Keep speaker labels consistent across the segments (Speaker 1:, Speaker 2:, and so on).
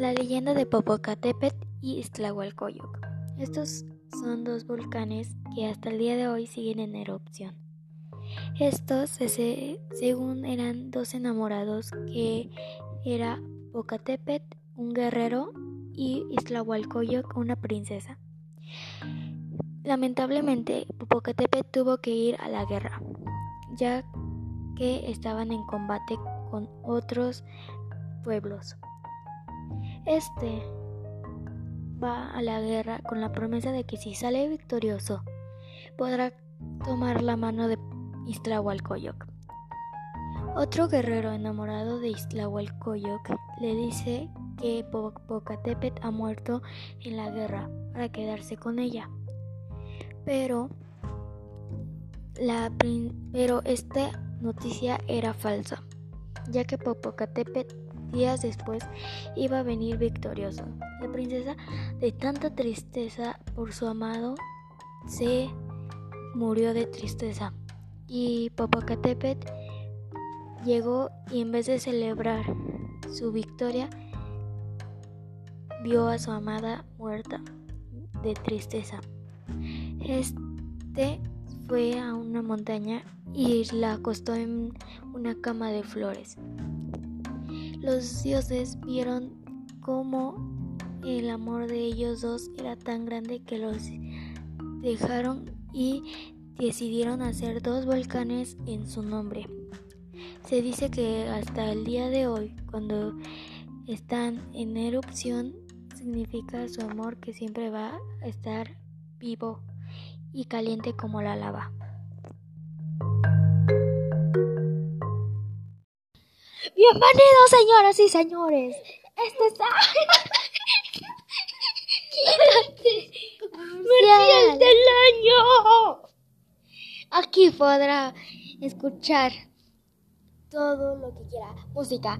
Speaker 1: La leyenda de Popocatépetl y Iztlahualcoyoc. Estos son dos volcanes que hasta el día de hoy siguen en erupción. Estos, según eran dos enamorados que era Popocatépetl, un guerrero, y Iztlahualcoyoc, una princesa. Lamentablemente, Popocatépetl tuvo que ir a la guerra, ya que estaban en combate con otros pueblos. Este va a la guerra con la promesa de que si sale victorioso podrá tomar la mano de Iztlahualcoyoc. Otro guerrero enamorado de Iztlahualcoyoc le dice que Popocatépetl ha muerto en la guerra para quedarse con ella. Pero la pero esta noticia era falsa, ya que Popocatépetl Días después iba a venir victorioso. La princesa, de tanta tristeza por su amado, se murió de tristeza. Y Popocatépetl llegó y en vez de celebrar su victoria, vio a su amada muerta de tristeza. Este fue a una montaña y la acostó en una cama de flores. Los dioses vieron cómo el amor de ellos dos era tan grande que los dejaron y decidieron hacer dos volcanes en su nombre. Se dice que hasta el día de hoy, cuando están en erupción, significa su amor que siempre va a estar vivo y caliente como la lava.
Speaker 2: Bienvenidos, señoras y señores. Este es. ¡Quédate! del año! Aquí podrá escuchar todo lo que quiera. Música.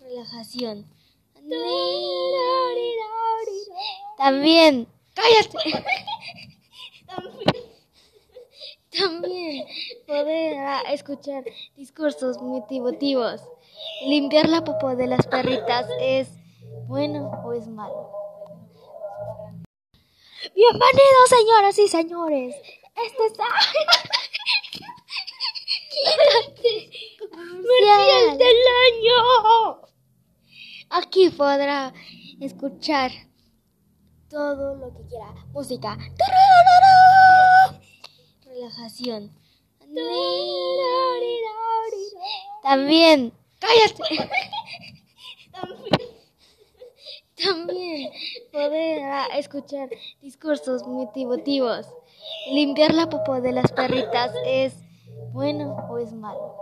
Speaker 2: Relajación. También. ¡Cállate! También podrá escuchar discursos motivativos. Limpiar la popó de las perritas es bueno o es malo. Bienvenidos, señoras y señores. Este es. ¡Quédate! del año! Aquí podrá escuchar todo lo que quiera. Música relajación. También, cállate. También podrá escuchar discursos motivativos. Limpiar la popó de las perritas es bueno o es malo.